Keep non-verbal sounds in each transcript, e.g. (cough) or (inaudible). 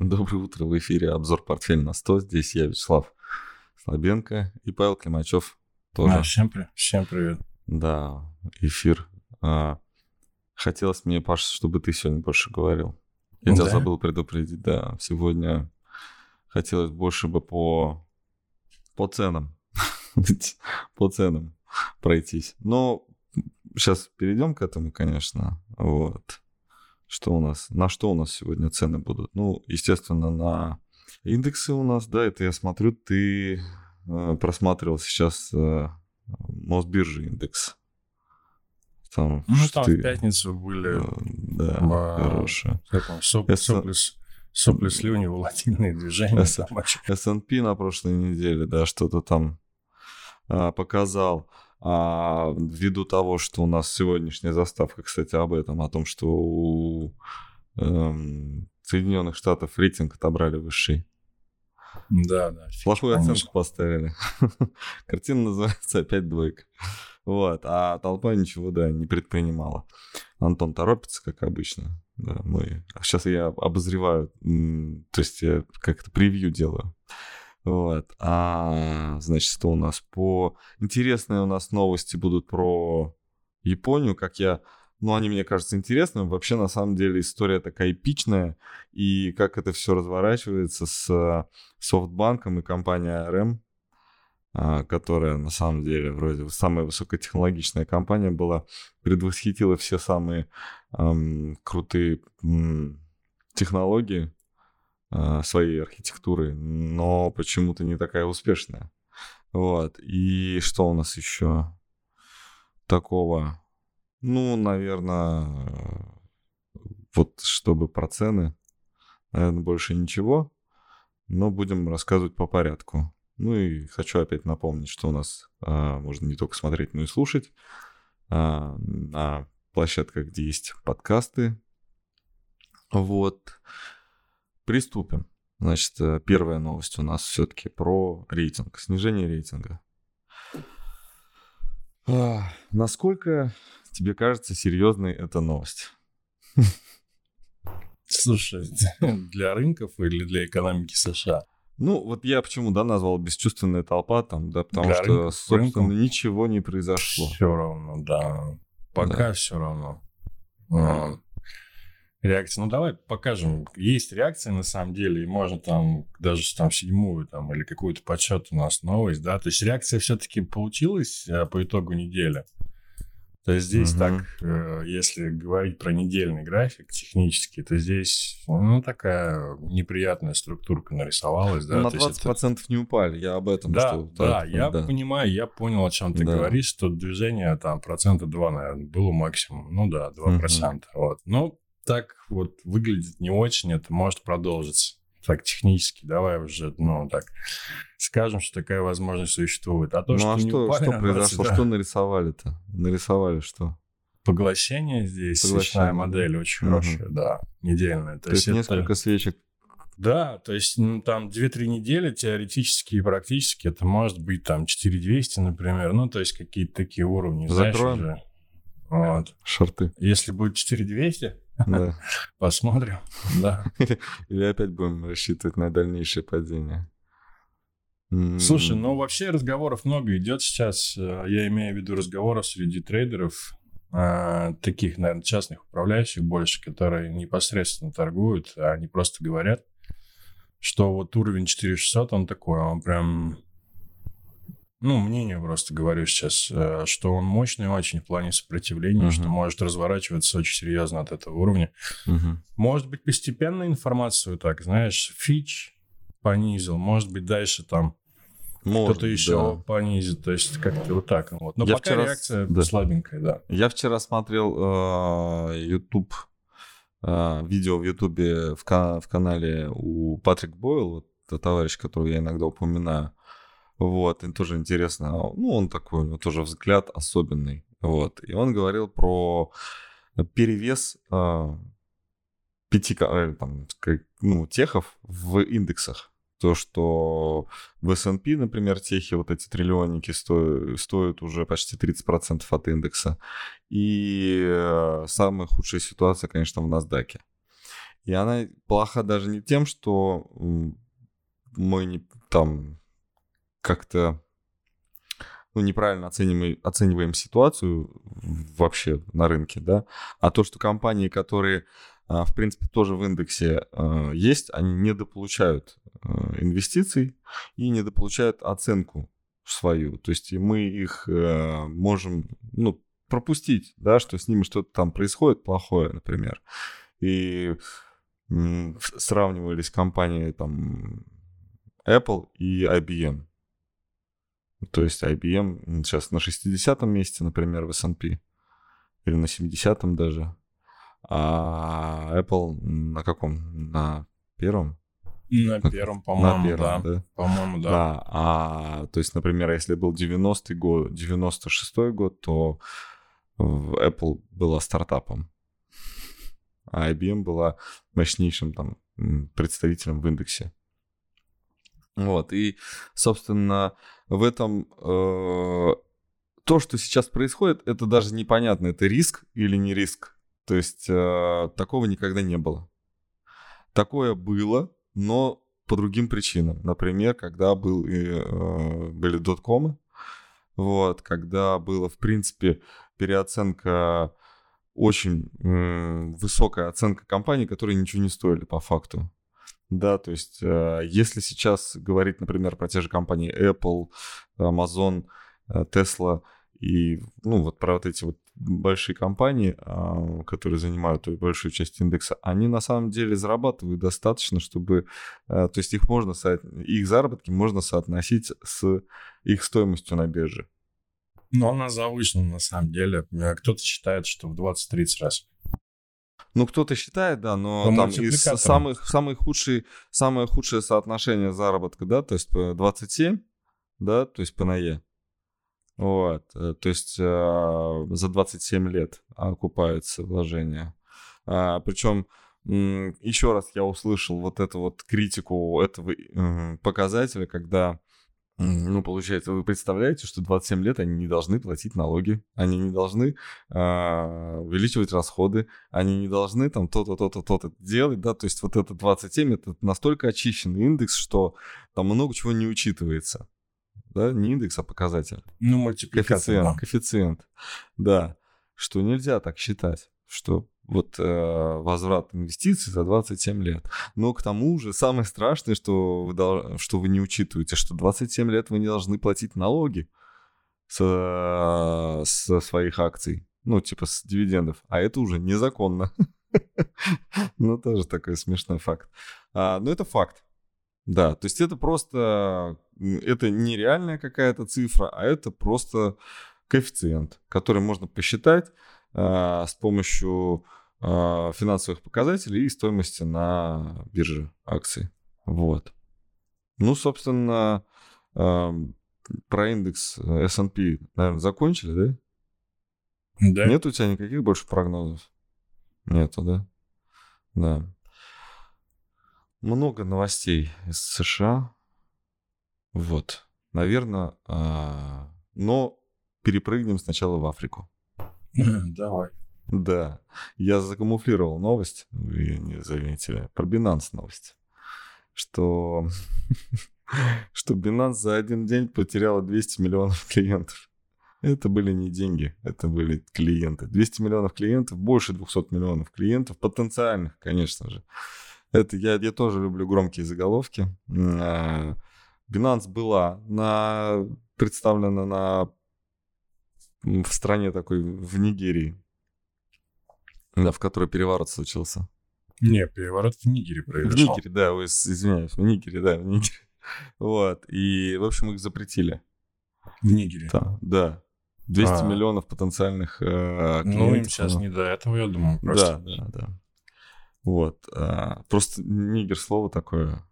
Доброе утро, в эфире обзор «Портфель на 100». Здесь я, Вячеслав Слабенко и Павел Климачев тоже. А, всем, при... всем привет. Да, эфир. А, хотелось мне, Паш, чтобы ты сегодня больше говорил. Я да? тебя забыл предупредить, да. Сегодня хотелось больше бы по, по ценам. (laughs) по ценам пройтись. Но сейчас перейдем к этому, конечно. Вот. Что у нас? На что у нас сегодня цены будут? Ну, естественно, на индексы у нас, да, это я смотрю, ты э, просматривал сейчас э, Мосбиржи индекс. Там, ну, там ты... в пятницу были... Э, да, в, хорошие. Соп, соплес, сопли, слюни, волатильные движения. S&P на прошлой неделе, да, что-то там а, показал. А, ввиду того, что у нас сегодняшняя заставка, кстати, об этом, о том, что у эм, Соединенных Штатов рейтинг отобрали высший. Да, да. Плохую оценку поставили. (laughs) Картина называется «Опять двойка». Вот, а толпа ничего, да, не предпринимала. Антон торопится, как обычно. Да, мы... Сейчас я обозреваю, то есть я как-то превью делаю. Вот. А, значит, что у нас по... Интересные у нас новости будут про Японию, как я... Ну, они, мне кажется, интересными. Вообще, на самом деле, история такая эпичная. И как это все разворачивается с софтбанком и компанией ARM, а, которая, на самом деле, вроде самая высокотехнологичная компания была, предвосхитила все самые эм, крутые эм, технологии своей архитектуры, но почему-то не такая успешная. Вот. И что у нас еще такого? Ну, наверное, вот чтобы про цены, наверное, больше ничего, но будем рассказывать по порядку. Ну и хочу опять напомнить, что у нас а, можно не только смотреть, но и слушать а, на площадках, где есть подкасты. Вот. Приступим. Значит, э, первая новость у нас все-таки про рейтинг, снижение рейтинга. А, насколько тебе кажется серьезной эта новость? Слушай, (laughs) для рынков или для экономики США? Ну, вот я почему, да, назвал бесчувственная толпа там, да, потому для что, рынков, собственно, рынков ничего не произошло. Все равно, да. Пока да. все равно. А, реакция. Ну, давай покажем. Есть реакция на самом деле, и можно там даже там седьмую там или какую-то подсчет у нас новость, да. То есть реакция все-таки получилась а, по итогу недели. То есть здесь угу. так, э, если говорить про недельный график технически, то здесь ну такая неприятная структурка нарисовалась, да. Ну, на 20% это... не упали, я об этом. Да, что, да, да, я да. понимаю, я понял, о чем ты да. говоришь, что движение там процента 2, наверное, было максимум. Ну да, 2%. Угу. Вот. Ну, так вот выглядит не очень, это может продолжиться. Так, технически, давай уже, ну, так, скажем, что такая возможность существует. А то, ну, что а что, упали, что произошло? Да. Что нарисовали-то? Нарисовали что? Поглощение здесь, свечная модель очень угу. хорошая, да, недельная. То, то есть, есть несколько свечек да, то есть ну, там 2-3 недели теоретически и практически это может быть там 4200, например, ну то есть какие-то такие уровни. Закроем. Знаешь, уже. Вот. Шорты. Если будет 4200, да. (laughs) Посмотрим. Да. (laughs) Или опять будем рассчитывать на дальнейшее падение. Слушай, ну вообще разговоров много идет сейчас. Э, я имею в виду разговоров среди трейдеров, э, таких, наверное, частных управляющих больше, которые непосредственно торгуют, а они просто говорят, что вот уровень 4600, он такой, он прям ну, мнение просто говорю сейчас, э, что он мощный очень в плане сопротивления, uh-huh. что может разворачиваться очень серьезно от этого уровня. Uh-huh. Может быть, постепенно информацию так, знаешь, фич понизил, может быть, дальше там кто-то еще да. понизит, то есть как-то вот так. Вот. Но Я пока вчера... реакция да. слабенькая, да. Я вчера смотрел э, YouTube, э, видео в YouTube в, в канале у Патрик Бойл, вот, товарищ, которого я иногда упоминаю. Вот, и тоже интересно. Ну, он такой, у него тоже взгляд особенный. Вот, и он говорил про перевес э, пяти э, там, ну, техов в индексах. То, что в S&P, например, техи, вот эти триллионники стоят, стоят уже почти 30% от индекса. И э, самая худшая ситуация, конечно, в NASDAQ. И она плоха даже не тем, что мы не там как-то ну, неправильно оцениваем, оцениваем ситуацию вообще на рынке, да, а то, что компании, которые, а, в принципе, тоже в индексе а, есть, они недополучают а, инвестиций и недополучают оценку свою. То есть мы их можем, ну, пропустить, да, что с ними что-то там происходит плохое, например. И сравнивались компании там Apple и IBM. То есть IBM сейчас на 60-м месте, например, в S&P, или на 70-м даже, а Apple на каком? На первом? На первом, по-моему, на первом, да. да. По-моему, да. да. А, то есть, например, если был 90-й год, 96-й год, то Apple была стартапом, а IBM была мощнейшим там представителем в индексе. Вот, и, собственно, в этом э, то, что сейчас происходит, это даже непонятно, это риск или не риск. То есть э, такого никогда не было. Такое было, но по другим причинам. Например, когда был, э, были доткомы, вот, когда была, в принципе, переоценка, очень э, высокая оценка компаний, которые ничего не стоили по факту. Да, то есть э, если сейчас говорить, например, про те же компании Apple, Amazon, э, Tesla и, ну, вот про вот эти вот большие компании, а, которые занимают большую часть индекса, они на самом деле зарабатывают достаточно, чтобы, э, то есть их можно, их заработки можно соотносить с их стоимостью на бирже. Но она завышена на самом деле. Кто-то считает, что в 20-30 раз. Ну, кто-то считает, да, но По там из самых, самых худшие, самое худшее соотношение заработка, да, то есть 27, да, то есть по НАЕ. Вот, э, то есть э, за 27 лет окупается вложение. А, причем еще раз я услышал вот эту вот критику этого показателя, когда ну, получается, вы представляете, что 27 лет они не должны платить налоги, они не должны э, увеличивать расходы, они не должны там то-то, то-то, то-то делать, да, то есть вот это 27, это настолько очищенный индекс, что там много чего не учитывается, да, не индекс, а показатель. Ну, мультипликатор. Коэффициент, да. коэффициент, да, что нельзя так считать, что вот э, возврат инвестиций за 27 лет. Но к тому же самое страшное, что вы, что вы не учитываете, что 27 лет вы не должны платить налоги со, со своих акций. Ну, типа с дивидендов. А это уже незаконно. (laughs) Ну, тоже такой смешной факт. А, но это факт. Да, то есть это просто, это нереальная какая-то цифра, а это просто коэффициент, который можно посчитать а, с помощью финансовых показателей и стоимости на бирже акций. Вот. Ну, собственно, про индекс S&P, наверное, закончили, да? Да. Нет у тебя никаких больше прогнозов? Нету, да? Да. Много новостей из США. Вот. Наверное, а, но перепрыгнем сначала в Африку. (laughs) Давай. Да. Я закамуфлировал новость, вы не заметили, про Binance новость. Что, (laughs) что Binance за один день потеряла 200 миллионов клиентов. Это были не деньги, это были клиенты. 200 миллионов клиентов, больше 200 миллионов клиентов, потенциальных, конечно же. Это я, я тоже люблю громкие заголовки. А, Binance была на, представлена на, в стране такой, в Нигерии, да, в которой переворот случился. Не, переворот в Нигере произошел. В Нигере, да, ой, извиняюсь, в Нигере, да, в Нигере. (laughs) Вот, и, в общем, их запретили. В Нигере? Да, да. 200 а. миллионов потенциальных э, клиентов. Ну, им сейчас не до этого, я думаю, просто. Да, да, да. Вот. А, просто Нигер слово такое.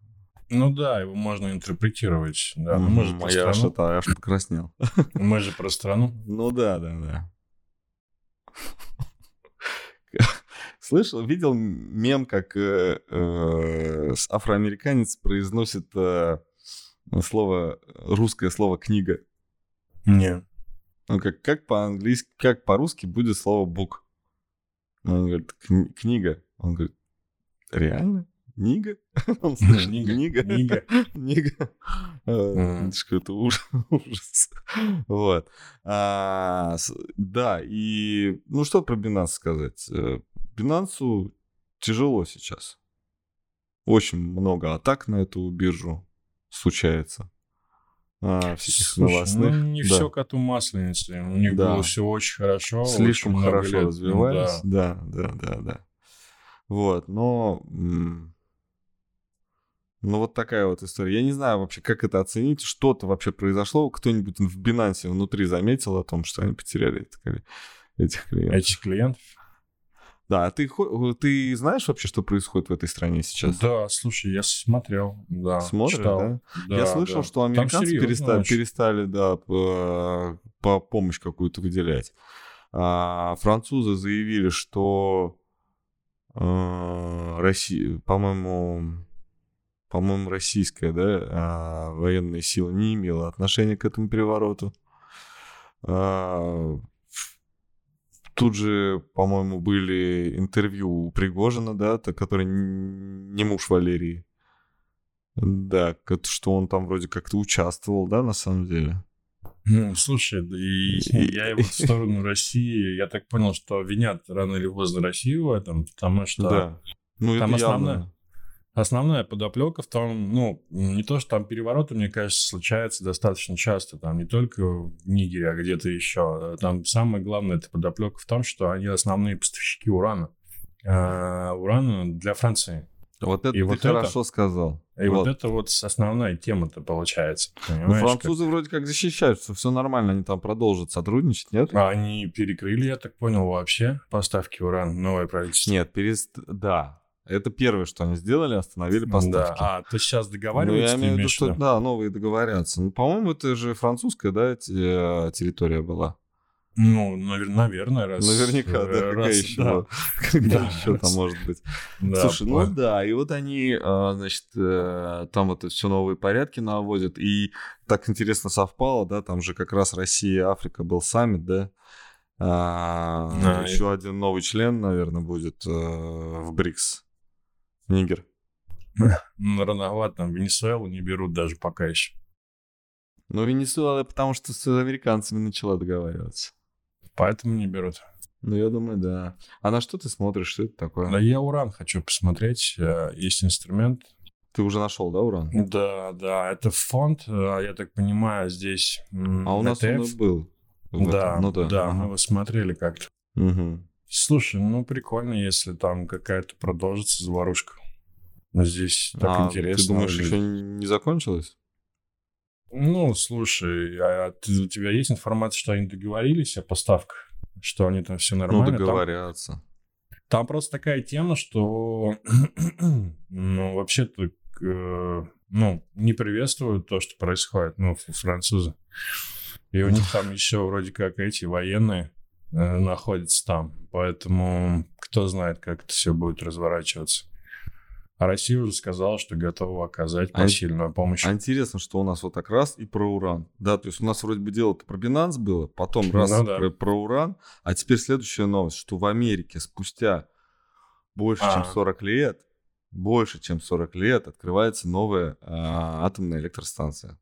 Ну да, его можно интерпретировать. Да. Mm-hmm. Мы же про я страну. Аж, я аж покраснел. Мы же про страну. Ну да, да, да. Слышал, видел мем, как э, э, афроамериканец произносит э, слово, русское слово книга. Не. Ну, как, как по-английски, как по-русски будет слово book. Он говорит, книга. Он говорит, Реально? (laughs) Нига? Нига. Нига. (laughs) Нига. Нига. Э, это (laughs) ужас. Вот. А, да, и ну что про Binance сказать? Binance тяжело сейчас. Очень много атак на эту биржу случается. А, всяких Слушай, новостных. Ну, не да. все коту масленицы. У них да. было все очень хорошо. Слишком очень хорошо лет. развивались. Да. да, да, да, да. Вот, но ну, вот такая вот история. Я не знаю вообще, как это оценить. Что-то вообще произошло. Кто-нибудь в Binance внутри заметил о том, что они потеряли этих клиентов? Этих клиентов? Да, а ты, ты знаешь вообще, что происходит в этой стране сейчас? Да, слушай, я смотрел, да. Смотришь, читал. да? да? Я слышал, да. что американцы перестали, перестали, да, по, по помощь какую-то выделять. А французы заявили, что э, Россия, по-моему, по-моему, российская, да, а, военная сила не имела отношения к этому перевороту. А, тут же, по-моему, были интервью у Пригожина, да, который не муж Валерии. Да, что он там вроде как-то участвовал, да, на самом деле. Ну, слушай, и, и я его в сторону (laughs) России, я так понял, что винят рано или поздно Россию в этом, потому что да. ну, там основная, явно. Основная подоплека в том, ну, не то, что там перевороты, мне кажется, случаются достаточно часто, там не только в Нигере, а где-то еще. Там самое главное, это подоплека в том, что они основные поставщики урана. А, урана для Франции. Вот это и ты вот хорошо это, сказал. И вот. вот это вот основная тема-то получается. Ну, французы как... вроде как защищаются, все нормально, они там продолжат сотрудничать, нет? А они перекрыли, я так понял, вообще поставки урана, новое правительство. Нет, перест... да, это первое, что они сделали, остановили поставки. Да. А, то сейчас договариваются? Ну, я имею в виду, что да, новые договорятся. Ну, по-моему, это же французская, да, э, территория была. Ну, навер- наверное, раз. Наверняка, да, раз, какая еще, да. (laughs) какая да, еще раз. там может быть. Да, Слушай, ну да, и вот они, а, значит, э, там вот все новые порядки наводят, и так интересно совпало, да, там же как раз Россия и Африка был саммит, да, а, а, еще и... один новый член, наверное, будет э, в БРИКС. Нигер. Ну, рановато, там Венесуэлу не берут даже пока еще. Ну, Венесуэла, потому что с американцами начала договариваться. Поэтому не берут. Ну, я думаю, да. А на что ты смотришь? Что это такое? Да я уран хочу посмотреть. Э, есть инструмент. Ты уже нашел, да, уран? Да, да. Это фонд, э, я так понимаю, здесь А у нас ETF. он был. Да, ну, да, да ага. мы его смотрели как-то. Угу. Слушай, ну прикольно, если там какая-то продолжится заварушка. Но здесь так а, интересно. Ты думаешь, еще не закончилось? Ну, слушай, а ты, у тебя есть информация, что они договорились о поставках? Что они там все нормально? Ну, договорятся. Там, там просто такая тема, что (clears throat) ну, вообще-то э, ну, не приветствуют то, что происходит, ну, французы. И у них там еще вроде как эти военные находится там. Поэтому кто знает, как это все будет разворачиваться. А Россия уже сказала, что готова оказать а посильную помощь. А интересно, что у нас вот так раз и про уран. Да, то есть у нас вроде бы дело-то про Binance было, потом раз ну, да. про, про уран, а теперь следующая новость, что в Америке спустя больше, а. чем 40 лет, больше, чем 40 лет открывается новая а, атомная электростанция.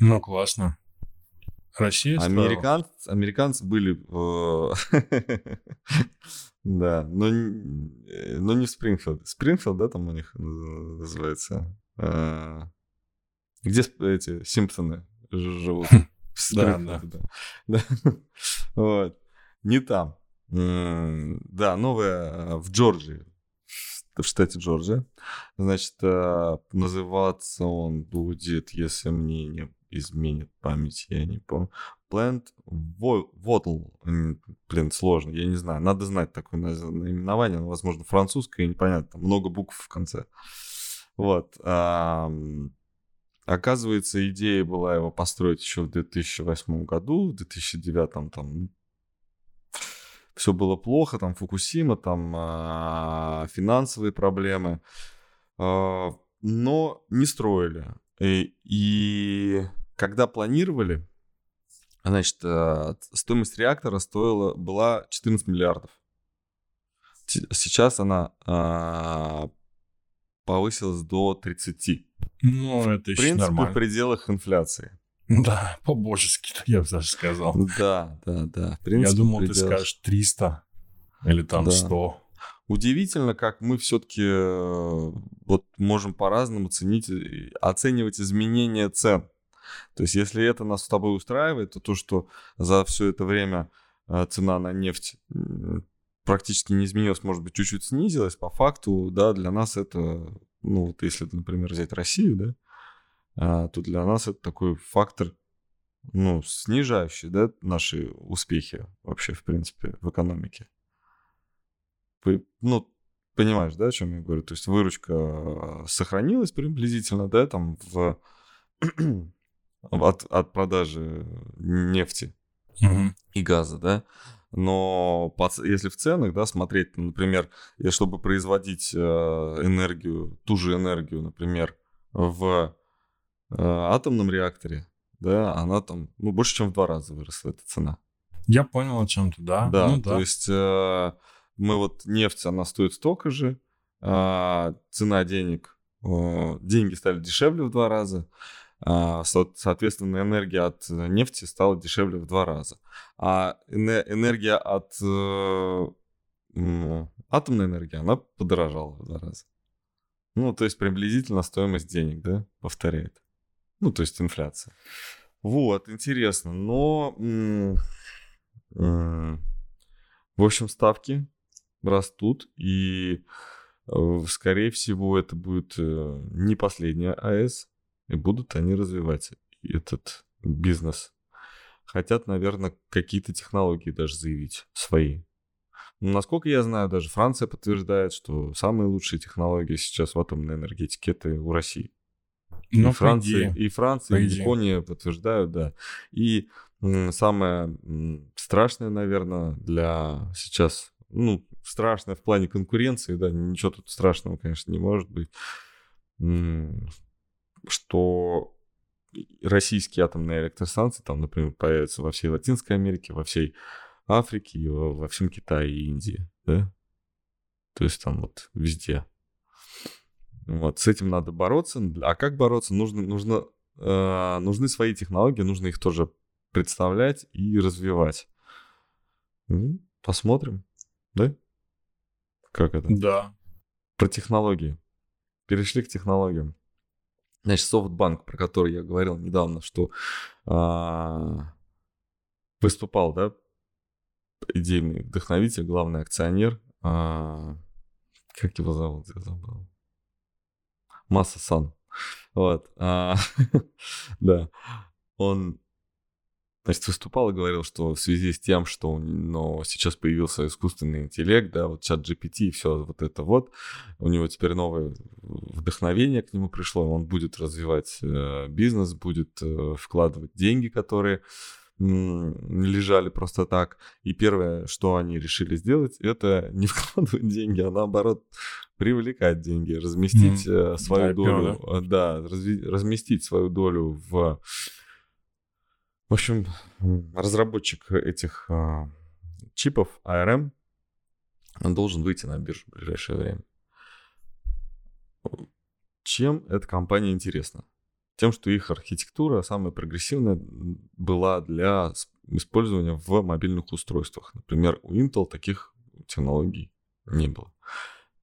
Ну, классно. Россия Американцы, американцы были... (laughs) Да, но, но не в Спрингфилд. Спрингфилд, да, там у них называется. А, где эти Симпсоны живут? Да, да. (laughs) да. Вот. Не там. Да, новая в Джорджии, в штате Джорджия. Значит, называться он будет, если мне не изменит память, я не помню. Plant Wattle. Блин, сложно, я не знаю. Надо знать такое наименование, но, возможно, французское, непонятно, там много букв в конце. Вот. Оказывается, идея была его построить еще в 2008 году, в 2009 там все было плохо, там Фукусима, там а, финансовые проблемы, а, но не строили. И, и когда планировали, значит, э, стоимость реактора стоила, была 14 миллиардов. Сейчас она а, повысилась до 30. Ну, это еще принципе, нормально. в пределах инфляции. Да, по-божески, (laughs) я бы даже сказал. Да, да, да. В принципе, я думал, в ты пределах. скажешь 300 или там Да. 100. Удивительно, как мы все-таки вот можем по-разному ценить, оценивать изменения цен. То есть, если это нас с тобой устраивает, то то, что за все это время э, цена на нефть практически не изменилась, может быть, чуть-чуть снизилась, по факту, да, для нас это, ну, вот если, например, взять Россию, да, а, то для нас это такой фактор, ну, снижающий, да, наши успехи вообще, в принципе, в экономике. Ну, понимаешь, да, о чем я говорю? То есть выручка э, сохранилась приблизительно, да, там в (clears throat) от, от продажи нефти Мгм. и газа, да. Но по если в ценах, да, смотреть, например, чтобы производить э, энергию, ту же энергию, например, в э, атомном реакторе, да, она там, ну, больше, чем в два раза выросла эта цена. Я понял о чем ты, да? Да, Ну то есть э, мы вот нефть, она стоит столько же, а цена денег, э, деньги стали дешевле в два раза, соответственно, энергия от э, нефти стала дешевле в два раза. А эне- энергия от э, атомной энергии, она подорожала в два раза. Ну, то есть приблизительно стоимость денег, да, повторяет. Ну, то есть инфляция. Вот, интересно. Но, м, в общем, ставки растут, и, э, скорее всего, это будет э, не последняя АЭС, и будут они развивать этот бизнес. Хотят, наверное, какие-то технологии даже заявить свои. Ну, Насколько я знаю, даже Франция подтверждает, что самые лучшие технологии сейчас в атомной энергетике это у России. Ну, и, Франция, идее. и Франция, и. Япония подтверждают, да. И самое страшное, наверное, для сейчас, ну, страшное в плане конкуренции, да, ничего тут страшного, конечно, не может быть, что российские атомные электростанции, там, например, появятся во всей Латинской Америке, во всей Африке, и во, во всем Китае и Индии, да? То есть там вот везде. Вот, с этим надо бороться. А как бороться? Нужно, нужно, э, нужны свои технологии, нужно их тоже представлять и развивать. Ну, Посмотрим, да? Как это? Да. Про технологии. Перешли к технологиям. Значит, софтбанк, про который я говорил недавно, что а, выступал, да, идейный вдохновитель, главный акционер. а, как его зовут? Я забыл. Масса Сан. Вот. а, (laughs) да. Он Значит, выступал и говорил, что в связи с тем, что ну, сейчас появился искусственный интеллект, да, вот чат GPT и все вот это вот, у него теперь новое вдохновение к нему пришло, он будет развивать э, бизнес, будет э, вкладывать деньги, которые м, лежали просто так. И первое, что они решили сделать, это (laughs) не вкладывать деньги, а наоборот привлекать деньги, разместить э, свою IPO, долю, э, да, разви- разместить свою долю в в общем, разработчик этих а, чипов ARM он должен выйти на биржу в ближайшее время. Чем эта компания интересна? Тем, что их архитектура самая прогрессивная была для использования в мобильных устройствах. Например, у Intel таких технологий не было.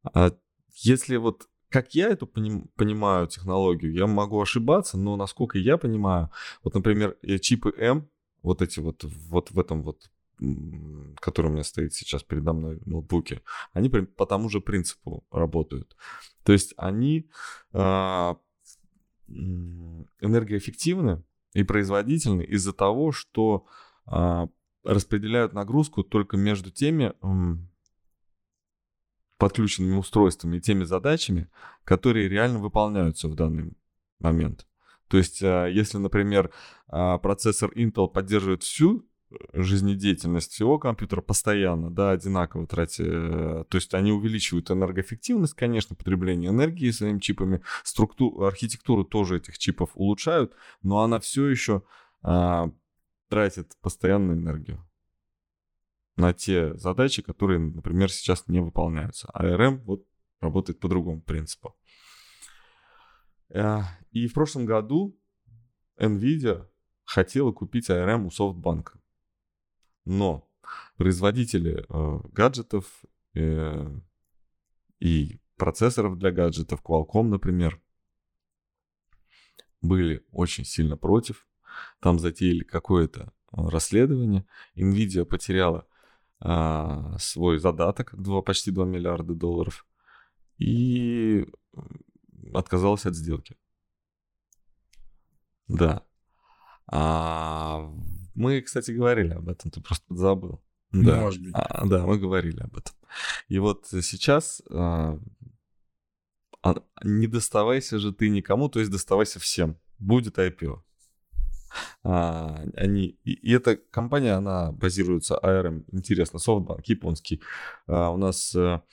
А если вот как я эту поним- понимаю технологию, я могу ошибаться, но насколько я понимаю, вот, например, э, чипы M, вот эти вот, вот в этом вот, м, который у меня стоит сейчас передо мной в ноутбуке, они по тому же принципу работают. То есть они м, энергоэффективны и производительны из-за того, что а, распределяют нагрузку только между теми м, подключенными устройствами и теми задачами, которые реально выполняются в данный момент. То есть, а, если, например, а, процессор Intel поддерживает всю жизнедеятельность всего компьютера постоянно, да, одинаково тратя, э, то есть они увеличивают энергоэффективность, конечно, потребление энергии своими чипами, структуру, архитектуру тоже этих чипов улучшают, но она все еще а, тратит постоянную энергию. На те задачи, которые, например, сейчас не выполняются. А ARM вот работает по другому принципу. Э, и в прошлом году NVIDIA хотела купить ARM у SoftBank. Но производители э, гаджетов э, и процессоров для гаджетов, Qualcomm, например, были очень сильно против. Там затеяли какое-то э, расследование. Nvidia потеряла а, свой задаток, 2, почти 2 миллиарда долларов, и отказалась от сделки. Да. А, мы, кстати, говорили об этом, ты просто забыл. Да, Может быть. А, да, мы говорили об этом. И вот сейчас а, а, не доставайся же ты никому, то есть доставайся всем. Будет IPO. А, они, и, и эта компания, она базируется ARM, интересно, SoftBank, японский. А, у нас а,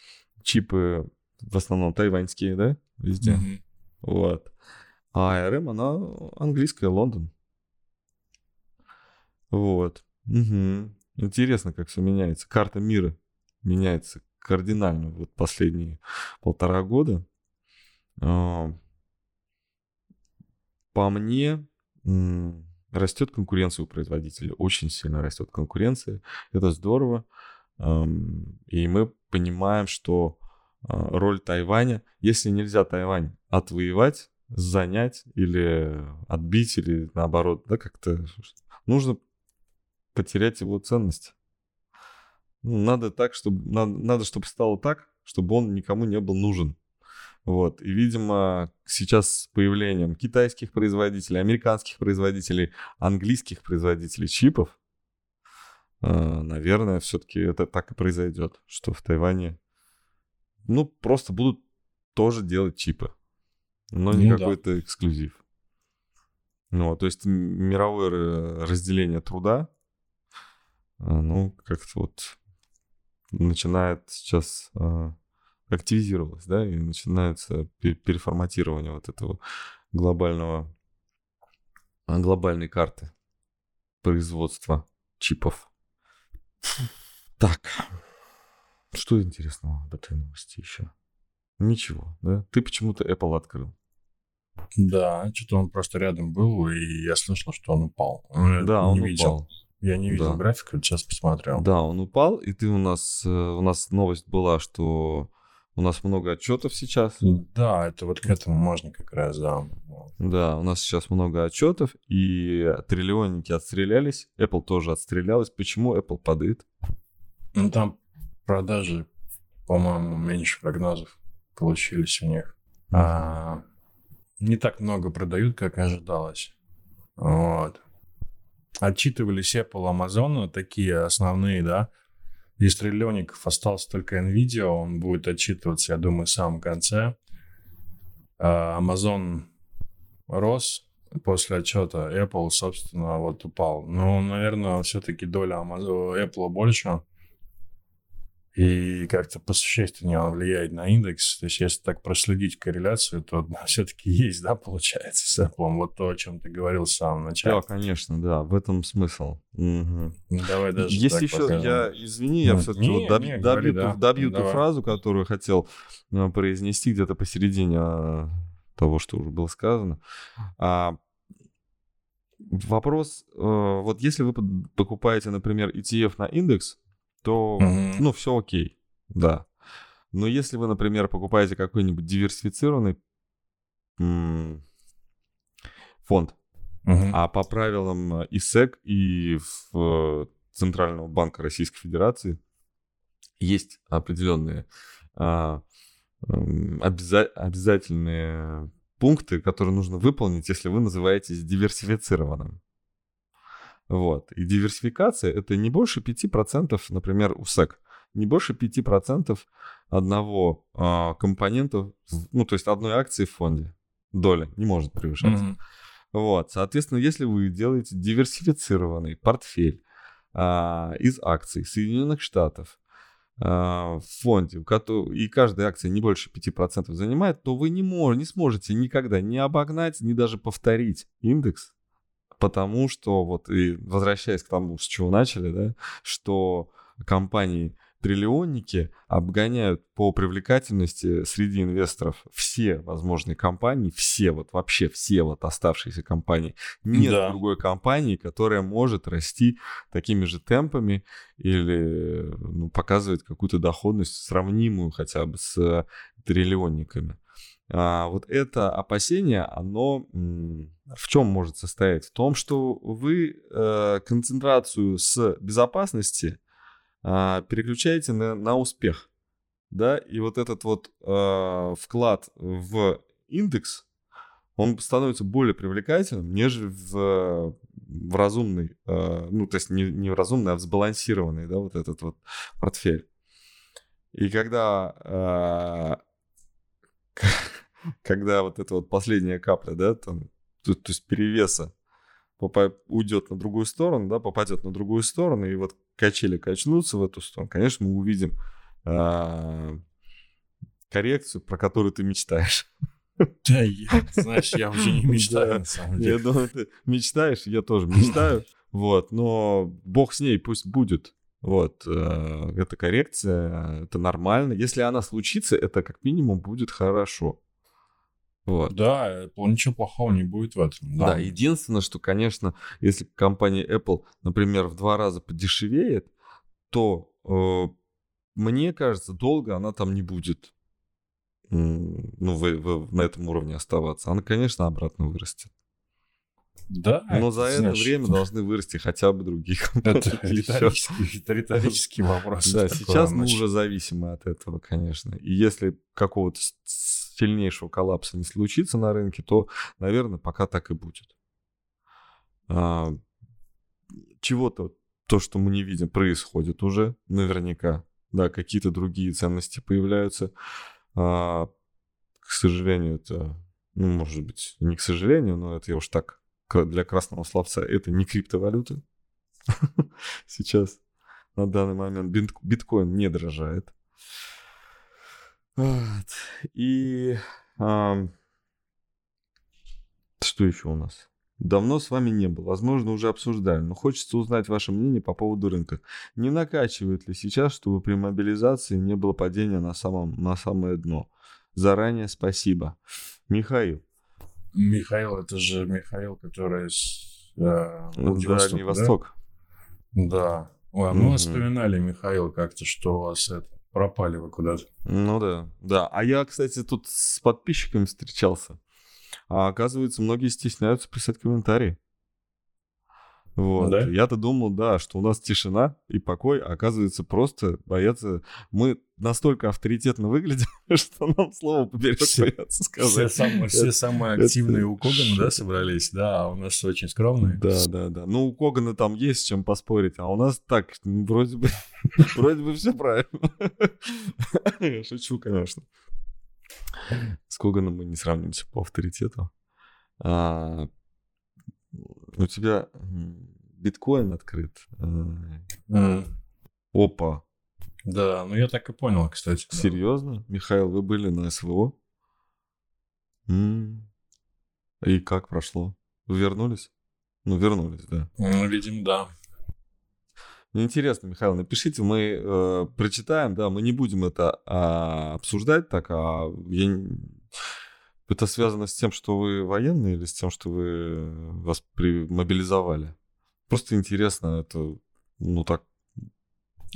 чипы в основном тайваньские, да, везде. Мгм. Вот. А ARM, она английская, Лондон. Вот. Мгм. Интересно, как все меняется. Карта мира меняется кардинально вот последние полтора года. А, По мне, м, растет конкуренция у производителей. Очень сильно растет конкуренция. Это здорово. И мы понимаем, что а, роль Тайваня, если нельзя Тайвань отвоевать, занять или отбить, или наоборот, да, как-то нужно потерять его ценность. Ну, надо так, чтобы надо, надо, чтобы стало так, чтобы он никому не был нужен. Вот. И, видимо, сейчас с появлением китайских производителей, американских производителей, английских производителей чипов, э, наверное, все-таки это так и произойдет, что в Тайване, ну, просто будут тоже делать чипы, но не Ну да. какой-то эксклюзив. Ну, то есть мировое ра- разделение труда, а, ну, как-то вот начинает сейчас активизировалось, да, и начинается пе- переформатирование вот этого глобального, а, глобальной карты производства чипов. Так, что интересного об этой новости еще? Ничего, да? Ты почему-то Apple открыл. Да, что-то он просто рядом был, и я слышал, что он упал. Я Да, не он видел. упал. Я не видел Да. графика, сейчас посмотрел. Да, он упал, и ты у нас, э, у нас новость была, что у нас много отчетов сейчас. Да, это вот к этому можно как раз, да. Да, у нас сейчас много отчетов, и триллионники отстрелялись, Apple тоже отстрелялась. Почему Apple падает? Ну, там продажи, по-моему, меньше прогнозов получились у них. А, не так много продают, как ожидалось. Вот. Отчитывались Apple, Amazon, такие основные, да. Из триллионников остался только Nvidia, он будет отчитываться, я думаю, в самом конце. А, Amazon рос после отчета, Apple, собственно, вот упал. Но, наверное, все-таки доля Amazon, Apple больше. И как-то посущественнее он влияет на индекс. То есть, если так проследить корреляцию, то (laughs) все-таки есть, да, получается, с Apple. Вот то, о чем ты говорил в самом Да, начале. конечно, да, в этом смысл. Ну, Давай даже Есть еще, покажем. я, извини, я Ну, все-таки не, вот доб- не, добью, говори, ту, да. добью ту фразу, которую хотел э, произнести где-то посередине а, того, что уже было сказано. А, вопрос, э, вот если вы покупаете, например, ETF на индекс, то, Мгм. ну, все окей, да. Но если вы, например, покупаете какой-нибудь диверсифицированный м, фонд, Мгм. а по правилам э, ИСЭК и в, э, Центрального банка Российской Федерации есть определенные а, обяза- обязательные пункты, которые нужно выполнить, если вы называетесь диверсифицированным. Вот. И диверсификация это не больше 5%, например, у СЭК, не больше 5% одного а, компонента, ну, то есть одной акции в фонде. Доля не может превышать. Мгм. Вот, соответственно, если вы делаете диверсифицированный портфель а, из акций Соединенных Штатов а, в фонде, и каждая акция не больше 5% занимает, то вы не, мож- не сможете никогда не обогнать, ни даже повторить индекс, потому что, вот, и возвращаясь к тому, с чего начали, да, что компании триллионники обгоняют по привлекательности среди инвесторов все возможные компании, все вот вообще все вот оставшиеся компании. Нет да. другой компании, которая может расти такими же темпами или ну, показывать какую-то доходность сравнимую хотя бы с триллионниками. А, вот это опасение, оно в чем может состоять? В том, что вы э, концентрацию с безопасности э, переключаете на, на успех. Да, и вот этот вот э, вклад в индекс, он становится более привлекательным, нежели в, в разумный, э, ну, то есть не, не в разумный, а в сбалансированный, да, вот этот вот портфель. И когда э, когда вот эта вот последняя капля, да, там, то, то есть перевеса уйдет на другую сторону, да, попадет на другую сторону, и вот качели качнутся в эту сторону, конечно, мы увидим а, коррекцию, про которую ты мечтаешь. Да, я, знаешь, я уже не (laughs) мечтаю, на самом деле. Я думаю, ты мечтаешь, я тоже мечтаю, (laughs) вот, но бог с ней, пусть будет. Вот, э, это коррекция, это нормально. Если она случится, это как минимум будет хорошо. Вот. Да, Apple ничего плохого не будет в этом. Да. да, единственное, что, конечно, если компания Apple, например, в два раза подешевеет, то э, мне кажется, долго она там не будет ну, в, в, на этом уровне оставаться. Она, конечно, обратно вырастет. Да. Но за это знаешь, время должны вырасти хотя бы другие компании. (laughs) Это риторический, риторический вопрос. Да, сейчас мы уже зависимы от этого, конечно. И если какого-то сильнейшего коллапса не случится на рынке, то, наверное, пока так и будет. А, чего-то, то, что мы не видим, происходит уже наверняка. Да, какие-то другие ценности появляются. А, к сожалению, это, ну, может быть, не к сожалению, но это я уж так для красного словца, это не криптовалюта (laughs) сейчас. На данный момент биткоин не дорожает. Вот. И а, что еще у нас? Давно с вами не был, возможно, уже обсуждали, но хочется узнать ваше мнение по поводу рынка. Не накачивает ли сейчас, чтобы при мобилизации не было падения на, самом, на самое дно? Заранее спасибо. Михаил. Михаил, это же Михаил, который с э, Дальний Восток. Да. Ой, а мы mm вспоминали, Михаил, как-то, что у вас это пропали вы куда-то. Ну да, да. А я, кстати, тут с подписчиками встречался. А оказывается, многие стесняются писать комментарии. Вот. Да? Я-то думал, да, что у нас тишина и покой, а оказывается, просто боятся. Мы настолько авторитетно выглядим, (laughs) что нам слово поберет все, боятся сказать. Все самые, все самые активные это... у Когана, да, собрались, да, а у нас очень скромные. Да, да, да. Ну, у Когана там есть с чем поспорить, а у нас так, вроде бы, (laughs) вроде бы все правильно. Шучу, конечно. С Коганом мы не сравнимся по авторитету. А, у тебя биткоин открыт. Mm. Опа. Да, ну я так и понял, кстати. Серьезно? Михаил, вы были на СВО? М-м. И как прошло? Вы вернулись? Ну, вернулись, да. Ну, видимо, да. Мне интересно, Михаил, напишите, мы э, прочитаем, да, мы не будем это а, обсуждать так, а я это связано с тем, что вы военные или с тем, что вы э, вас при... мобилизовали? Просто интересно, это, ну так...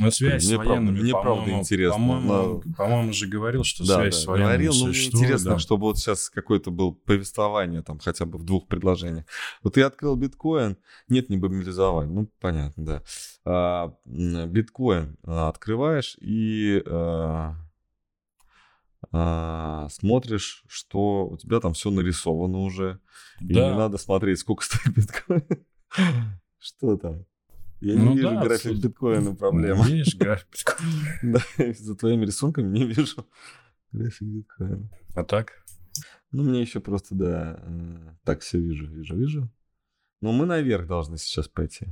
Ну, связь мне с военными, правда, Мне правда интересно. По-моему, но... по-моему же говорил, что да, связь да, с военными говорил, но мне интересно, да. чтобы вот сейчас какое-то было повествование там хотя бы в двух предложениях. Вот я открыл биткоин, нет, не мобилизовали, ну понятно, да. А, биткоин а, открываешь и... А, а, смотришь, что у тебя там все нарисовано уже. Да. И не надо смотреть, сколько стоит биткоин. (laughs) Что там? Я ну, не вижу да, график биткоина проблема. Не видишь график биткоина? (laughs) Да, за твоими рисунками не вижу график биткоина. А так? Ну, мне еще просто, да, э, так все вижу, вижу, вижу. Но мы наверх должны сейчас пойти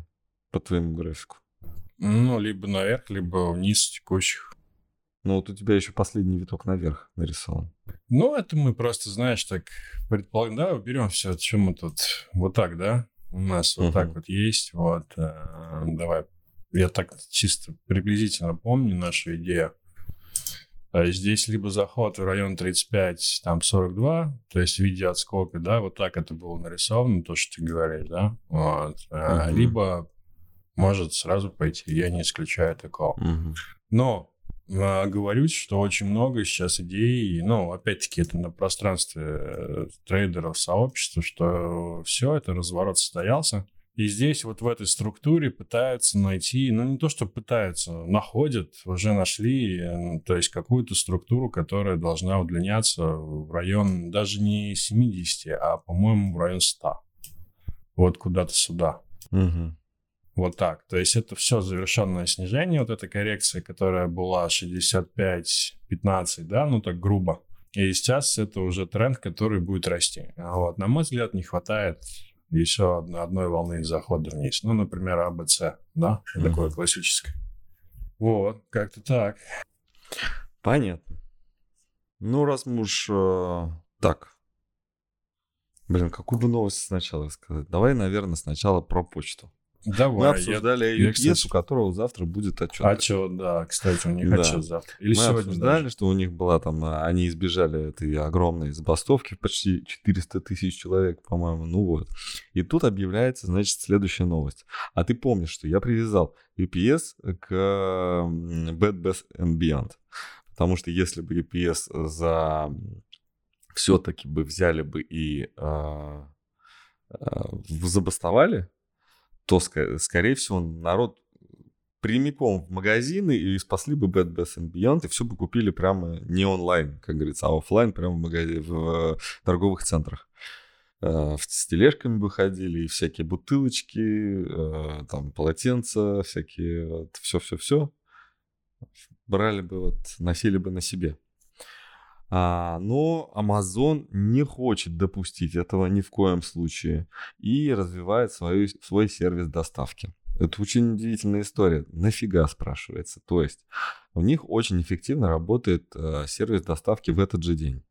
по твоему графику. Ну, либо наверх, либо вниз текущих. Ну, вот у тебя еще последний виток наверх нарисован. Ну, это мы просто, знаешь, так предполагаем, да, берем все, чем мы тут вот так, да? У нас вот так вот есть, вот, э, давай я так чисто приблизительно помню нашу идею. Здесь либо заход в район 35, там 42, то есть в виде отскока, да, вот так это было нарисовано, то, что ты говоришь, да, вот. Uh-huh. Либо может сразу пойти, я не исключаю такого. Uh-huh. Но говорю, что очень много сейчас идей, ну, опять-таки, это на пространстве э, трейдеров, сообщества, что все, это разворот состоялся. И здесь вот в этой структуре пытаются найти, ну не то, что пытаются, находят, уже нашли, э, то есть какую-то структуру, которая должна удлиняться в район даже не 70, а, по-моему, в район 100. Вот куда-то сюда. Угу. Вот так. То есть это все завершенное снижение, вот эта коррекция, которая была 65-15, да, ну так грубо. И сейчас это уже тренд, который будет расти. А вот, на мой взгляд, не хватает еще одной волны захода вниз. Ну, например, АБЦ, да, mm-hmm. такое классическое. Вот, как-то так. Понятно. Ну, раз мы уж э, так. Блин, какую бы новость сначала рассказать? Давай, наверное, сначала про почту. Давай. Мы обсуждали я, UPS, кстати... у которого завтра будет отчет. Отчет, да, кстати, у них да. отчет завтра. Или Мы сегодня обсуждали, даже. что у них была там, а, они избежали этой огромной забастовки, почти 400 тысяч человек, по-моему, ну вот. И тут объявляется, значит, следующая новость. А ты помнишь, что я привязал UPS к Bad Best and Beyond. Потому что если бы UPS за все-таки бы взяли бы и э, э, забастовали, то, скорее всего, народ прямиком в магазины и спасли бы Bad Bath and Beyond, и все бы купили прямо не онлайн, как говорится, а офлайн, прямо в, магазине, в торговых центрах. Э, с тележками бы ходили, и всякие бутылочки, э, там полотенца, всякие, все-все-все. Брали бы, вот, носили бы на себе. А, но Amazon не хочет допустить этого ни в коем случае и развивает свою, свой сервис доставки. Это очень удивительная история. Нафига спрашивается? То есть у них очень эффективно работает э, сервис доставки в этот же день.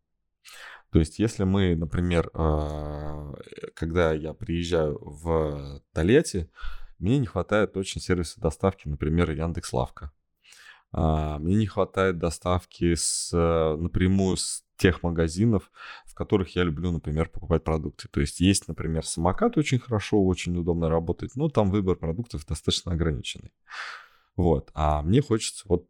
То есть если мы, например, э, когда я приезжаю в Толете, мне не хватает очень сервиса доставки, например, Яндекс.Лавка. А, мне не хватает доставки с, э, напрямую с тех магазинов, в которых я люблю, например, покупать продукты. То есть есть, например, самокат очень хорошо, очень удобно работает, но там выбор продуктов достаточно ограниченный. Вот. А мне хочется вот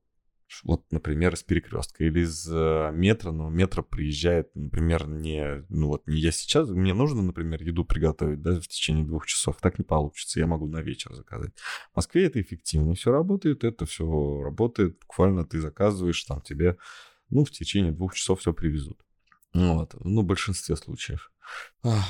вот, например, из перекрестка или из э, метро, но метро приезжает, например, не, ну вот не я сейчас, мне нужно, например, еду приготовить, да, в течение двух часов, так не получится, я могу на вечер заказать. В Москве это эффективнее все работает, это все работает, буквально ты заказываешь, там тебе, ну, в течение двух часов все привезут. Вот, ну, в большинстве случаев.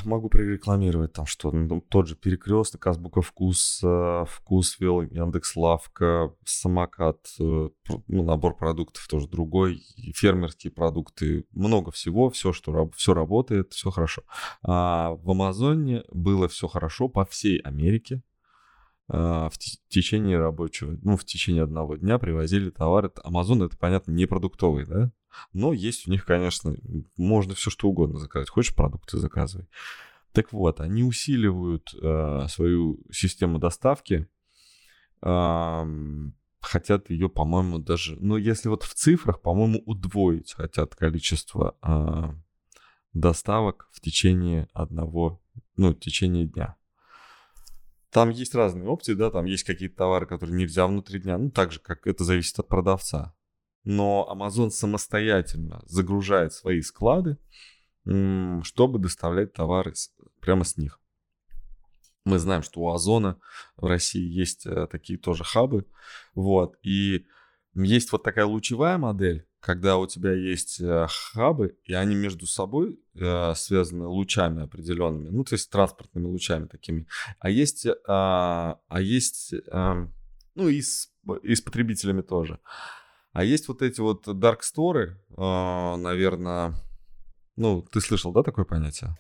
Могу прорекламировать там что ну, тот же перекресток, азбука вкус, вкусвилл, Яндекс Лавка, самокат, э, ну, набор продуктов тоже другой, фермерские продукты, много всего, все, что все работает, все хорошо. А в Амазоне было все хорошо по всей Америке, а, в течение рабочего, ну, в течение одного дня привозили товары. Амазон, это, понятно, не продуктовый, да? Но есть у них, конечно, можно все что угодно заказать. Хочешь продукты, заказывай. Так вот, они усиливают э, свою систему доставки, э, хотят ее, по-моему, даже, ну, если вот в цифрах, по-моему, удвоить хотят количество э, доставок в течение одного, ну, в течение дня. Там есть разные опции, да, там есть какие-то товары, которые нельзя внутри дня, ну, так же, как это зависит от продавца. Но Amazon самостоятельно загружает свои склады, чтобы доставлять товары прямо с них. Мы знаем, что у Озона в России есть э, такие тоже хабы, вот, и есть вот такая лучевая модель, когда у тебя есть э, хабы, и они между собой э, связаны лучами определенными, ну, то есть транспортными лучами такими. А есть, э, а есть э, ну, и с, и с потребителями тоже. А есть вот эти вот dark store, э, наверное, ну, ты слышал, да, такое понятие?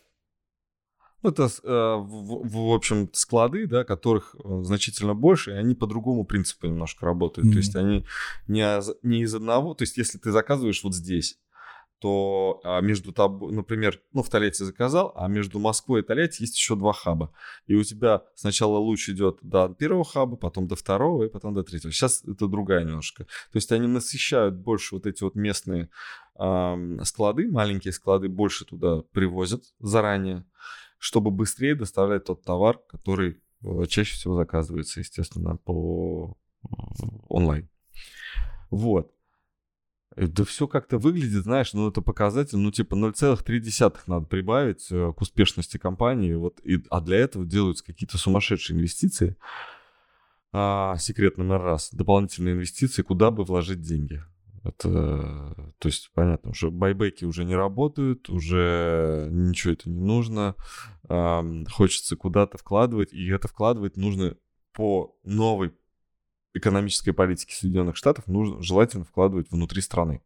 Ну, это, э, в, в, общем, склады, да, которых э, значительно больше, и они по другому принципу немножко работают. Mm-hmm. То есть они не, не из одного, то есть если ты заказываешь вот здесь, то а, между тобой, например, ну, в Тольятти заказал, а между Москвой и Тольятти есть еще два хаба. И у тебя сначала луч идет до первого хаба, потом до второго и потом до третьего. Сейчас это другая немножко. То есть они насыщают больше вот эти вот местные э, склады, маленькие склады, больше туда привозят заранее, чтобы быстрее доставлять тот товар, который э, чаще всего заказывается, естественно, по онлайн. Вот. Э, да все как-то выглядит, знаешь, ну это показатель, ну типа 0,3 надо прибавить э, к успешности компании, вот, и, а для этого делаются какие-то сумасшедшие инвестиции. А, секрет номер раз, дополнительные инвестиции, куда бы вложить деньги. Это, то есть, понятно, уже байбеки уже не работают, уже ничего это не нужно, а, хочется куда-то вкладывать, и это вкладывать нужно по новой экономической политики Соединенных Штатов нужно желательно вкладывать внутри страны.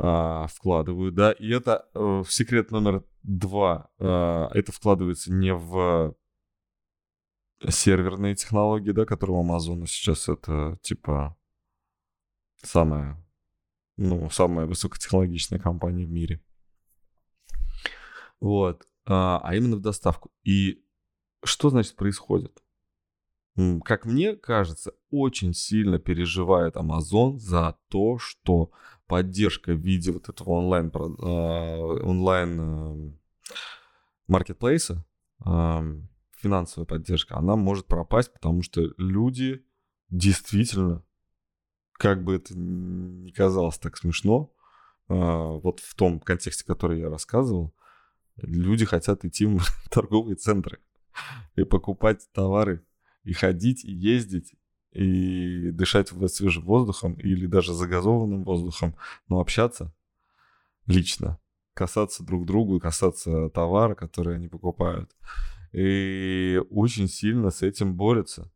А, вкладывают, да, и это э, секрет номер два, э, это вкладывается не в серверные технологии, да, которые у Amazon сейчас это типа самая, ну, самая высокотехнологичная компания в мире. Вот, а, а именно в доставку. И что значит происходит? Как мне кажется, очень сильно переживает Amazon за то, что поддержка в виде вот этого онлайн, а, онлайн эм, маркетплейса, финансовая поддержка, она может пропасть, потому что люди действительно, как бы это ни казалось так смешно, а, вот в том контексте, который я рассказывал, люди хотят идти в (laughs) торговые центры и покупать товары и ходить, и ездить, и дышать свежим воздухом или даже загазованным воздухом, но общаться лично, касаться друг другу, касаться товара, который они покупают. И очень сильно с этим борются.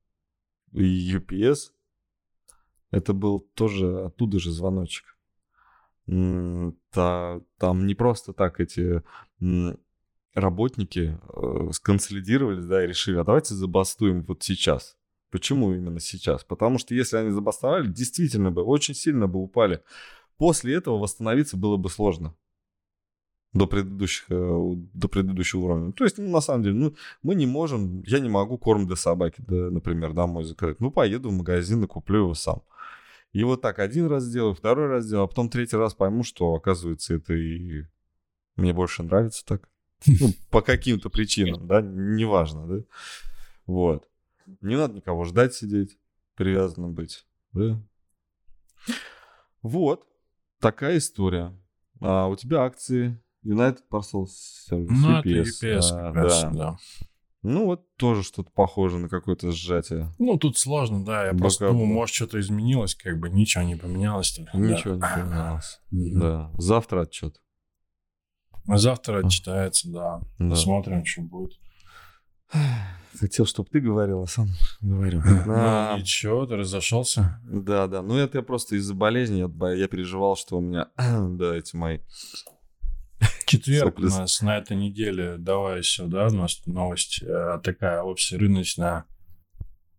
И UPS, это был тоже оттуда же звоночек. Там не просто так эти работники э, сконсолидировались, да, и решили, а давайте забастуем вот сейчас. Почему именно сейчас? Потому что если они забастовали, действительно бы очень сильно бы упали. После этого восстановиться было бы сложно до предыдущих, э, до предыдущего уровня. То есть, ну, на самом деле, ну, мы не можем, я не могу корм для собаки, да, например, домой заказать. Ну, поеду в магазин и куплю его сам. И вот так один раз сделаю, второй раз сделаю, а потом третий раз пойму, что, оказывается, это и мне больше нравится так. Ну, (laughs) по каким-то причинам, да, неважно, да. Вот. Не надо никого ждать сидеть, привязанным быть, да. Вот. Такая история. А у тебя акции United Parcel Service, ну, UPS. Это UPS а, раз, да. да. Ну, вот тоже что-то похоже на какое-то сжатие. Ну, тут сложно, да. Я Бока... просто думаю, может, что-то изменилось, как бы ничего не поменялось. Ничего да. не поменялось. (laughs) Да. Завтра отчет. Завтра отчитается, да. да. Посмотрим, что будет. Хотел, чтобы ты говорил, а сам говорю. (laughs) Ну, ничего, ты разошелся. Да, да. Ну, это я просто из-за болезни, я, я переживал, что у меня, (clears throat) да, эти мои... (laughs) Четверг у нас на этой неделе, давай еще, да, у нас новость э, такая общерыночная.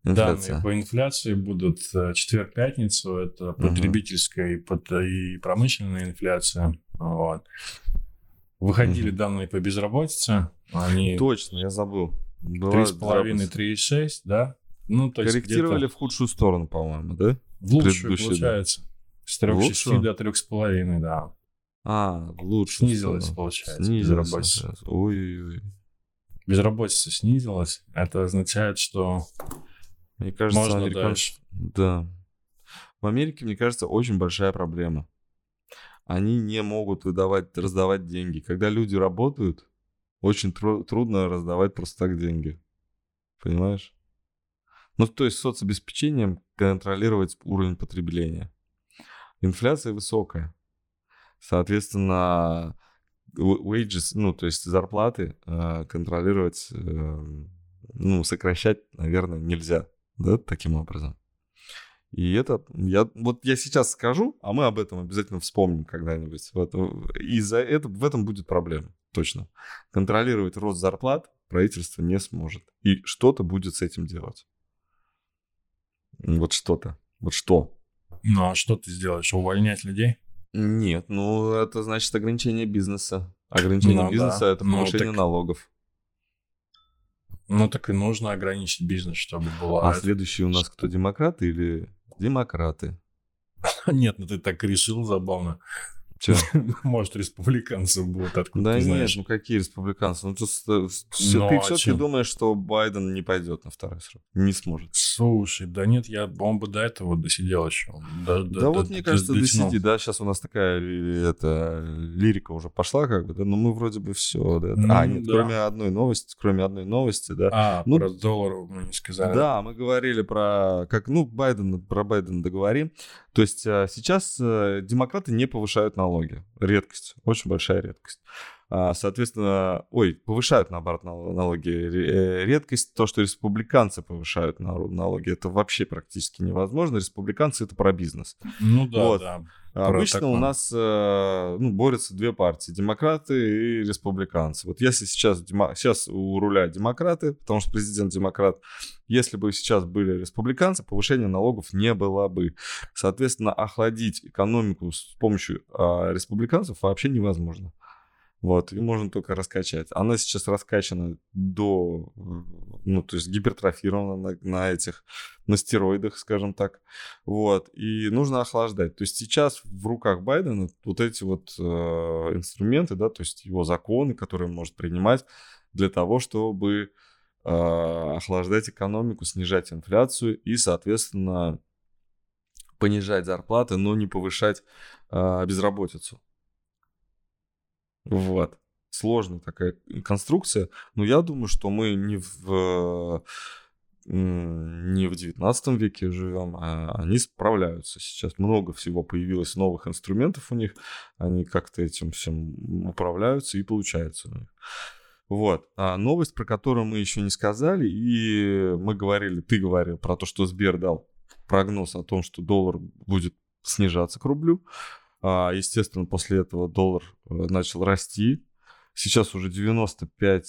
Инфляция. Данные по инфляции будут э, четверг-пятницу, это потребительская угу. и промышленная инфляция. Вот. Выходили угу. данные по безработице. Они... Точно, я забыл. 3,5-3,6, да? Ну, то есть Корректировали в худшую сторону, по-моему, да? В лучшую, получается. Да. С 3,6 до 3,5, да. А, лучше. Снизилась, сторону. получается, снизилась, безработица. Ой-ой-ой. Безработица снизилась. Это означает, что мне кажется, можно американ... дальше. Да. В Америке, мне кажется, очень большая проблема они не могут выдавать, раздавать деньги. Когда люди работают, очень тру- трудно раздавать просто так деньги. Понимаешь? Ну, то есть соцобеспечением контролировать уровень потребления. Инфляция высокая. Соответственно, wages, ну, то есть зарплаты э, контролировать, э, ну, сокращать, наверное, нельзя, да, таким образом. И это, я, вот я сейчас скажу, а мы об этом обязательно вспомним когда-нибудь. Вот, и за это, в этом будет проблема, точно. Контролировать рост зарплат правительство не сможет. И что-то будет с этим делать. Вот что-то. Вот что. Ну, а что ты сделаешь? Увольнять людей? Нет, ну это значит ограничение бизнеса. Ограничение Ну, бизнеса да. это Ну, повышение так- налогов. Ну, так и нужно ограничить бизнес, чтобы была... А следующий у нас кто, демократы или демократы? (laughs) Нет, ну ты так решил забавно. Че? (laughs) Может, республиканцы будут, откуда Да нет, ну какие республиканцы? Ну, с- Ну, ты а все-таки думаешь, что Байден не пойдет на второй срок? Не сможет. Слушай, да нет, я, он бы до этого досидел еще. Да, вот, мне кажется, досиди, да, сейчас у нас такая лирика уже пошла, как бы, да, но мы вроде бы все, да. Ну, а, нет, кроме одной новости, кроме одной новости, да. А, Ну, про доллар мы не сказали. Да, мы говорили про, как, ну, Байден, про Байдена договорим. То есть а, сейчас э, демократы не повышают налоги. Редкость, очень большая редкость. А, Соответственно, ой, повышают, наоборот, нал- налоги. Э, Редкость то, что республиканцы повышают нал- налоги. Это вообще практически невозможно. Республиканцы — это про бизнес. Ну да, Вот. да. Обычно у нас э, ну, борются две партии, демократы и республиканцы. Вот если сейчас, сейчас у руля демократы, потому что президент демократ, если бы сейчас были республиканцы, повышения налогов не было бы. Соответственно, охладить экономику с помощью а, республиканцев вообще невозможно. Вот, и можно только раскачать. Она сейчас раскачана до, э, ну, то есть гипертрофирована на, на этих, на стероидах, скажем так. Вот, и нужно охлаждать. То есть сейчас в руках Байдена вот эти вот э, инструменты, да, то есть его законы, которые он может принимать для того, чтобы э, охлаждать экономику, снижать инфляцию и, соответственно, понижать зарплаты, но не повышать э, безработицу. Вот. Сложная такая конструкция, но я думаю, что мы не в м, не в 19 веке живем, а они справляются сейчас. Много всего появилось новых инструментов у них, они как-то этим всем управляются и получается у них. Вот. А новость, про которую мы еще не сказали, и мы говорили, ты говорил про то, что Сбер дал прогноз о том, что доллар будет снижаться к рублю. А, естественно, после этого доллар э, начал расти. Сейчас уже 95,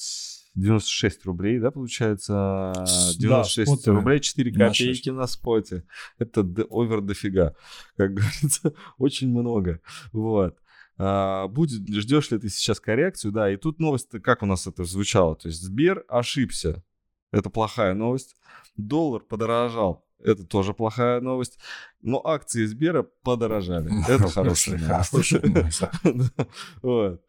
96 рублей, да, получается? С- 96 да, рублей 4 На копейки на споте. Это овер дофига, (laughs) как говорится, очень много. Вот. А, будет, ждешь ли ты сейчас коррекцию? Да, и тут новость, как у нас это звучало? То есть Сбер ошибся. Это плохая новость. Доллар подорожал. Это тоже плохая новость. Но акции Сбера подорожали. Это (laughs) хорошая новость. (laughs) Вот.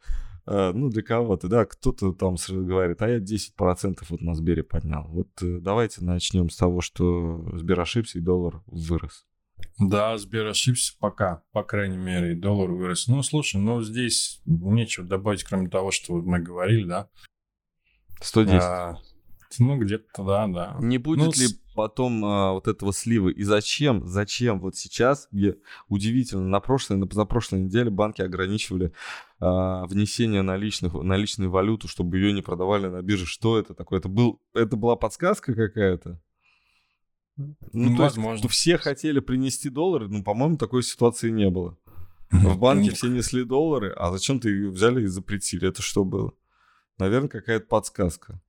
А, Ну, для кого-то, да, кто-то там говорит, а я 10% вот на Сбере поднял. Вот э, давайте начнем с того, что Сбер ошибся и доллар вырос. Да, Сбер ошибся пока, по крайней мере, и доллар вырос. Ну, слушай, ну здесь нечего добавить, кроме того, что мы говорили, да. 110. А, ну, где-то, да, да. Не будет Ну, ли с- потом а, вот этого слива? И зачем? Зачем вот сейчас, где удивительно, на прошлой, на позапрошлой неделе банки ограничивали а, внесение наличных, наличной валюту, чтобы ее не продавали на бирже. Что это такое? Это, был, это была подсказка какая-то? Ну, Ну, то есть, возможно. все хотели принести доллары, но, по-моему, такой ситуации не было. В банке Ну, все несли доллары, а зачем-то их взяли и запретили? Это что было? Наверное, какая-то подсказка.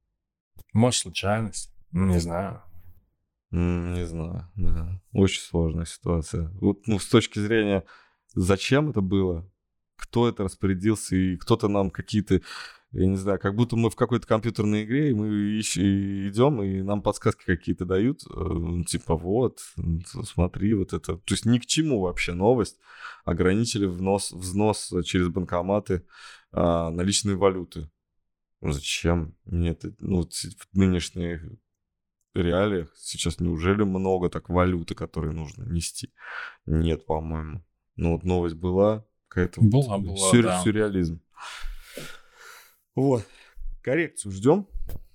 Может, случайность? Ну, Не знаю. Не знаю, да. Очень сложная ситуация. Вот, ну, с точки зрения, зачем это было, кто это распорядился, и кто-то нам какие-то, я не знаю, как будто мы в какой-то компьютерной игре, и мы ищ- и идем, и нам подсказки какие-то дают, э, ну, типа вот, смотри, вот это. То есть ни к чему вообще новость. Ограничили внос, взнос через банкоматы а, наличной валюты. Ну, Зачем? Нет, ну, вот в нынешних реалиях сейчас неужели много так валюты, которые нужно нести? Нет, по-моему. Ну вот новость была, какая-то вот Была, была, сюр- да. сюрреализм. Вот. Коррекцию ждем.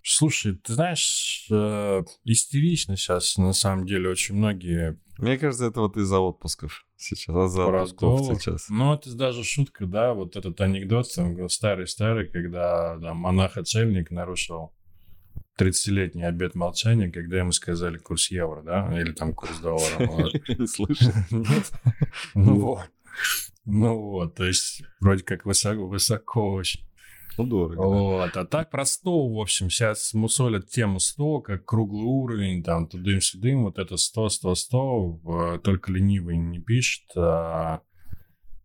Слушай, ты знаешь, э, истерично сейчас, на самом деле, очень многие Мне кажется, это вот из-за отпусков сейчас. Из-за про отпусков сейчас. Ну, это даже шутка, да, вот этот анекдот там старый-старый, когда там, монах-отшельник нарушил 30-летний обет молчания, когда ему сказали курс евро, да, или там курс доллара. (laughs) Не слышал. (laughs) Ну вот. Ну вот, то есть вроде как высоко, высоко очень. Ну, дорого. Вот, а так про стол, в общем, сейчас мусолят тему 100, как круглый уровень, там, тудым-сюдым, вот это 100, 100, 100, э, только ленивый не пишет. а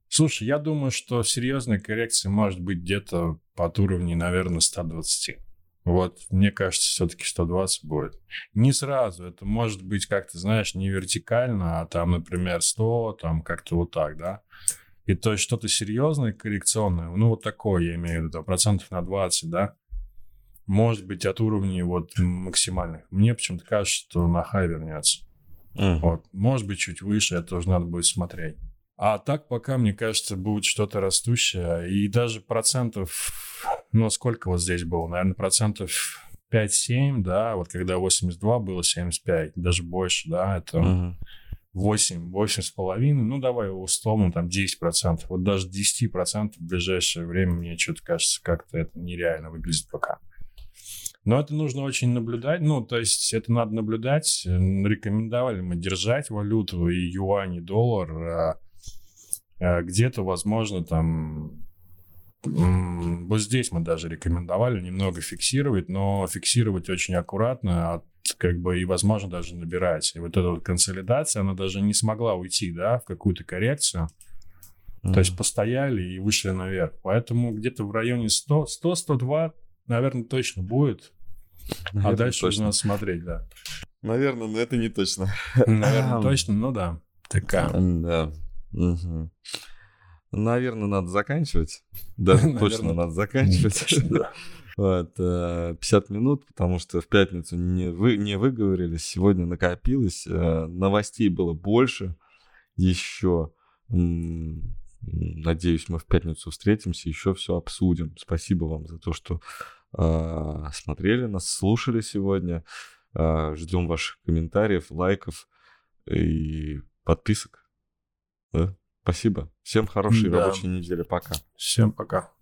Слушай, я думаю, что серьезная коррекция может быть где-то под уровнем, наверное, 120. Вот, мне кажется, все-таки 120 будет. Не сразу, это может быть как-то, знаешь, не вертикально, а там, например, 100, там как-то вот так, да? И то есть что-то серьезное, коррекционное, ну вот такое, я имею в виду, процентов на 20, да? Может быть от уровней вот максимальных. Мне почему-то кажется, что на хай вернется. Mm. Вот. Может быть чуть выше, это тоже надо будет смотреть. А так пока, мне кажется, будет что-то растущее. И даже процентов, ну, сколько вот здесь было? Наверное, процентов 5-7, да, вот когда 82 было 75, даже больше, да, это uh-huh. 8, 8 с половиной, ну, давай условно там 10 процентов. Вот даже 10 процентов в ближайшее время, мне что-то кажется, как-то это нереально выглядит пока. Но это нужно очень наблюдать. Ну, то есть это надо наблюдать. Рекомендовали мы держать валюту и юань, и доллар а Э, где-то, возможно, там вот здесь мы даже рекомендовали немного фиксировать, но фиксировать очень аккуратно, а как бы и, возможно, даже набирать. И вот эта вот консолидация, она даже не смогла уйти, да, в какую-то коррекцию. Mm-hmm. То есть постояли и вышли наверх. Поэтому где-то в районе 100, 100-102, наверное, точно будет. Наверное, а дальше точно. нужно смотреть, да. Наверное, но это не точно. Наверное, (clears throat) точно, ну да. Такая. Да. Угу. Наверное, надо заканчивать. Да, (laughs) точно надо заканчивать. (laughs) Вот, 50 э, минут, потому что в пятницу не, вы, не выговорились, сегодня накопилось, э, новостей было больше еще. Надеюсь, мы в пятницу встретимся, еще все обсудим. Спасибо вам за то, что э, смотрели нас, слушали сегодня. Ждем ваших комментариев, лайков и подписок. Да? Спасибо. Всем хорошей да. рабочей недели. Пока. Всем пока.